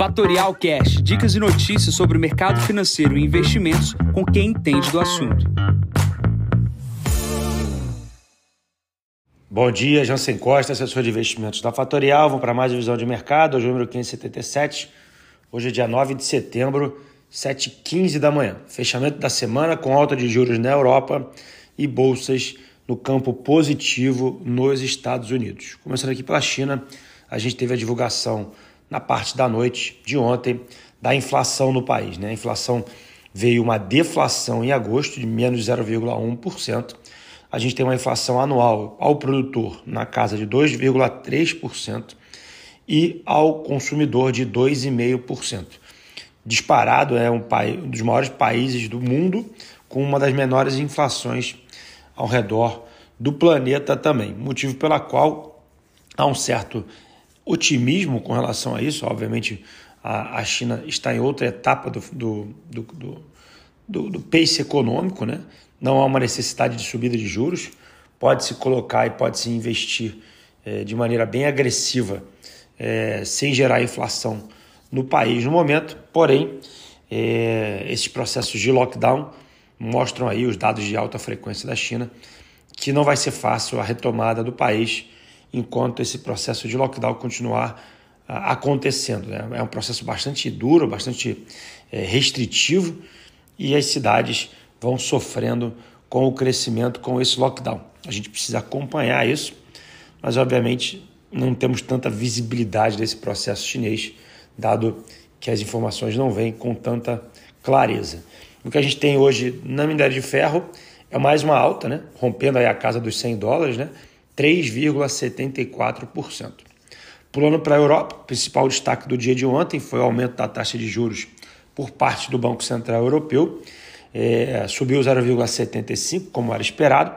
Fatorial Cash, dicas e notícias sobre o mercado financeiro e investimentos com quem entende do assunto. Bom dia, Jansen Costa, assessor de investimentos da Fatorial. Vamos para mais visão de mercado, hoje é número 577. Hoje é dia 9 de setembro, 7h15 da manhã. Fechamento da semana com alta de juros na Europa e bolsas no campo positivo nos Estados Unidos. Começando aqui pela China, a gente teve a divulgação na parte da noite de ontem da inflação no país. Né? A inflação veio uma deflação em agosto de menos 0,1%. A gente tem uma inflação anual ao produtor na casa de 2,3% e ao consumidor de 2,5%. Disparado é um, um dos maiores países do mundo com uma das menores inflações ao redor do planeta também. Motivo pela qual há um certo otimismo com relação a isso. Obviamente, a, a China está em outra etapa do, do, do, do, do pace econômico, né? não há uma necessidade de subida de juros, pode-se colocar e pode-se investir é, de maneira bem agressiva, é, sem gerar inflação no país no momento, porém, é, esses processos de lockdown mostram aí os dados de alta frequência da China, que não vai ser fácil a retomada do país enquanto esse processo de lockdown continuar ah, acontecendo. Né? É um processo bastante duro, bastante é, restritivo e as cidades vão sofrendo com o crescimento com esse lockdown. A gente precisa acompanhar isso, mas obviamente não temos tanta visibilidade desse processo chinês, dado que as informações não vêm com tanta clareza. O que a gente tem hoje na minério de ferro é mais uma alta, né? rompendo aí a casa dos 100 dólares, né? 3,74%. Pulando para a Europa, o principal destaque do dia de ontem foi o aumento da taxa de juros por parte do Banco Central Europeu. É, subiu 0,75, como era esperado,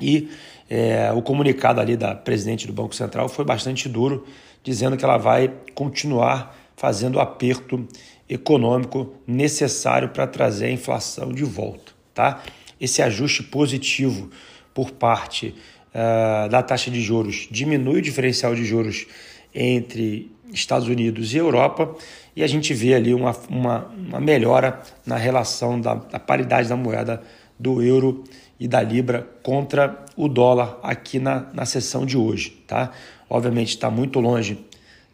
e é, o comunicado ali da presidente do Banco Central foi bastante duro, dizendo que ela vai continuar fazendo o aperto econômico necessário para trazer a inflação de volta. Tá? Esse ajuste positivo por parte uh, da taxa de juros diminui o diferencial de juros entre Estados Unidos e Europa e a gente vê ali uma, uma, uma melhora na relação da, da paridade da moeda do euro e da libra contra o dólar aqui na, na sessão de hoje. Tá? Obviamente está muito longe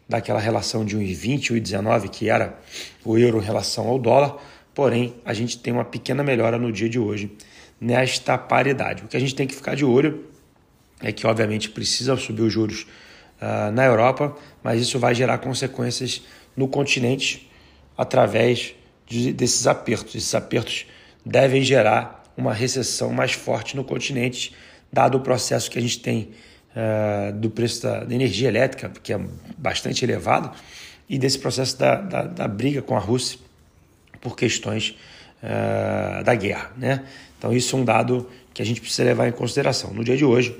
daquela relação de 1,20, 1,19 que era o euro em relação ao dólar, porém a gente tem uma pequena melhora no dia de hoje nesta paridade. O que a gente tem que ficar de olho é que, obviamente, precisa subir os juros uh, na Europa, mas isso vai gerar consequências no continente através de, desses apertos. Esses apertos devem gerar uma recessão mais forte no continente, dado o processo que a gente tem uh, do preço da, da, energia elétrica, que é bastante elevado, e desse processo da, da, da briga com a Rússia por questões uh, da guerra. Né? Então, isso é um dado que a gente precisa levar em consideração. No dia de hoje,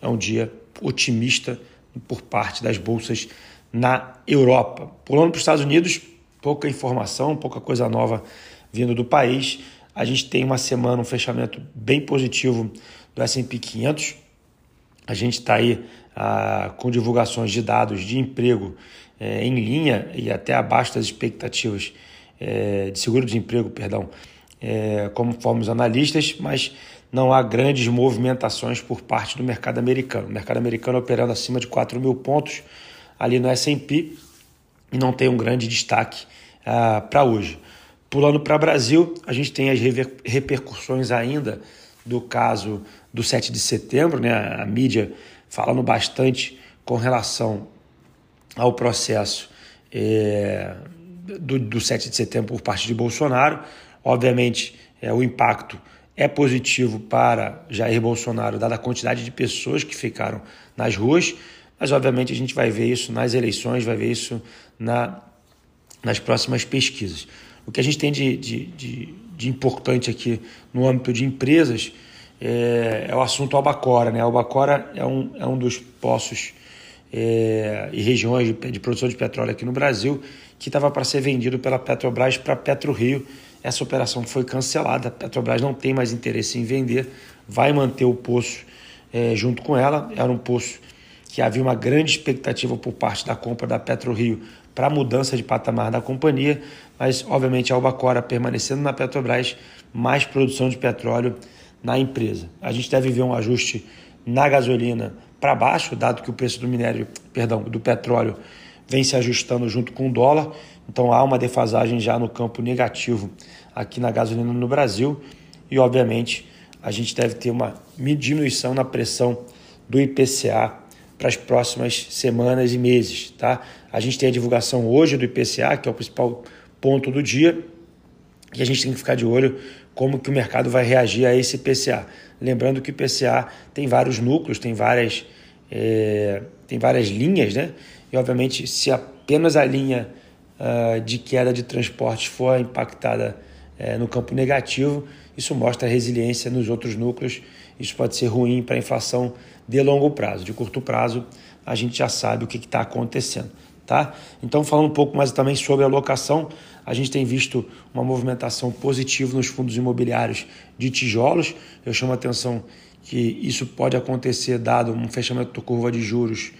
é um dia otimista por parte das bolsas na Europa. Pulando para os Estados Unidos, pouca informação, pouca coisa nova vindo do país. A gente tem uma semana, um fechamento bem positivo do S&P 500. A gente está aí ah, com divulgações de dados de emprego eh, em linha e até abaixo das expectativas eh, de seguro-desemprego, perdão, eh, conforme os analistas, mas não há grandes movimentações por parte do mercado americano. O mercado americano operando acima de 4 mil pontos ali no S&P e não tem um grande destaque uh, para hoje. Pulando para o Brasil, a gente tem as repercussões ainda do caso do 7 de setembro, né? a mídia falando bastante com relação ao processo é, do, do 7 de setembro por parte de Bolsonaro. Obviamente, é, o impacto é positivo para Jair Bolsonaro, dada a quantidade de pessoas que ficaram nas ruas, mas obviamente a gente vai ver isso nas eleições, vai ver isso na, nas próximas pesquisas. O que a gente tem de, de, de, de importante aqui no âmbito de empresas é, é, o assunto Albacora. Né? Albacora é um, é um dos poços é, e regiões de, de produção de petróleo aqui no Brasil que estava para ser vendido pela Petrobras para PetroRio. Essa operação foi cancelada. A Petrobras não tem mais interesse em vender, vai manter o poço é, junto com ela. Era um poço que havia uma grande expectativa por parte da compra da PetroRio para a mudança de patamar da companhia, mas obviamente a Albacora permanecendo na Petrobras, mais produção de petróleo na empresa. A gente deve ver um ajuste na gasolina para baixo, dado que o preço do minério, perdão, do petróleo vem se ajustando junto com o dólar, então há uma defasagem já no campo negativo aqui na gasolina no Brasil e obviamente a gente deve ter uma diminuição na pressão do IPCA para as próximas semanas e meses, tá? A gente tem a divulgação hoje do IPCA, que é o principal ponto do dia, e a gente tem que ficar de olho como que o mercado vai reagir a esse IPCA. Lembrando que o IPCA tem vários núcleos, tem várias, é, tem várias linhas, né? E obviamente, se apenas a linha uh, de queda de transportes for impactada uh, no campo negativo, isso mostra resiliência nos outros núcleos. Isso pode ser ruim para a inflação de longo prazo. De curto prazo, a gente já sabe o que está acontecendo. Tá? Então, falando um pouco mais também sobre a locação, a gente tem visto uma movimentação positiva nos fundos imobiliários de tijolos. Eu chamo a atenção que isso pode acontecer dado um fechamento da curva de juros,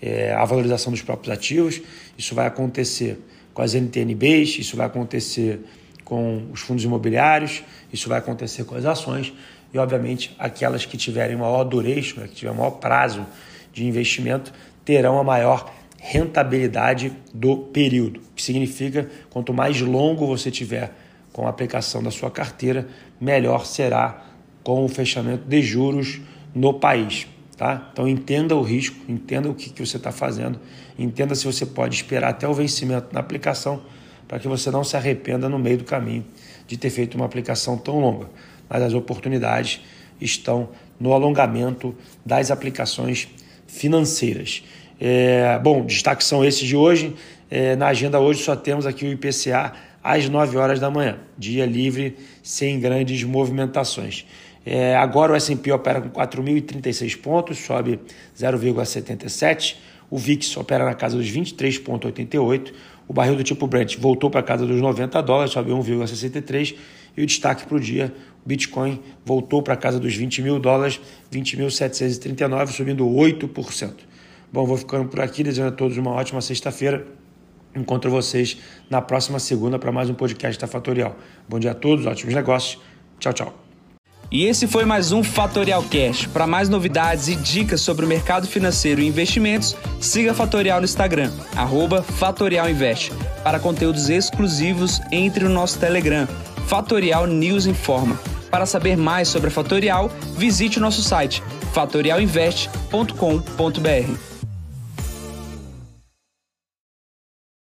é, a valorização dos próprios ativos. Isso vai acontecer com as NTNBs, isso vai acontecer com os fundos imobiliários, isso vai acontecer com as ações e, obviamente, aquelas que tiverem maior duration, que tiverem maior prazo de investimento, terão a maior rentabilidade do período, que significa quanto mais longo você tiver com a aplicação da sua carteira, melhor será com o fechamento de juros no país. Tá? Então entenda o risco, entenda o que, que você está fazendo, entenda se você pode esperar até o vencimento na aplicação para que você não se arrependa no meio do caminho de ter feito uma aplicação tão longa. Mas as oportunidades estão no alongamento das aplicações financeiras. É, bom, destaques são esses de hoje. É, na agenda hoje só temos aqui o IPCA às 9 horas da manhã, dia livre, sem grandes movimentações. É, agora o S&P opera com 4.036 pontos, sobe 0,77. O VIX opera na casa dos 23,88. O barril do tipo Brent voltou para a casa dos 90 dólares, sobe 1,63. E o destaque para o dia, o Bitcoin voltou para a casa dos 20 mil dólares, 20.739, subindo 8%. Bom, vou ficando por aqui, desejando a todos uma ótima sexta-feira. Encontro vocês na próxima segunda para mais um podcast da Fatorial. Bom dia a todos, ótimos negócios. Tchau, tchau. E esse foi mais um Fatorial Cash. Para mais novidades e dicas sobre o mercado financeiro e investimentos, siga Fatorial no Instagram, @fatorialinvest. Para conteúdos exclusivos, entre no nosso Telegram, Fatorial News Informa. Para saber mais sobre a Fatorial, visite o nosso site fatorialinvest.com.br.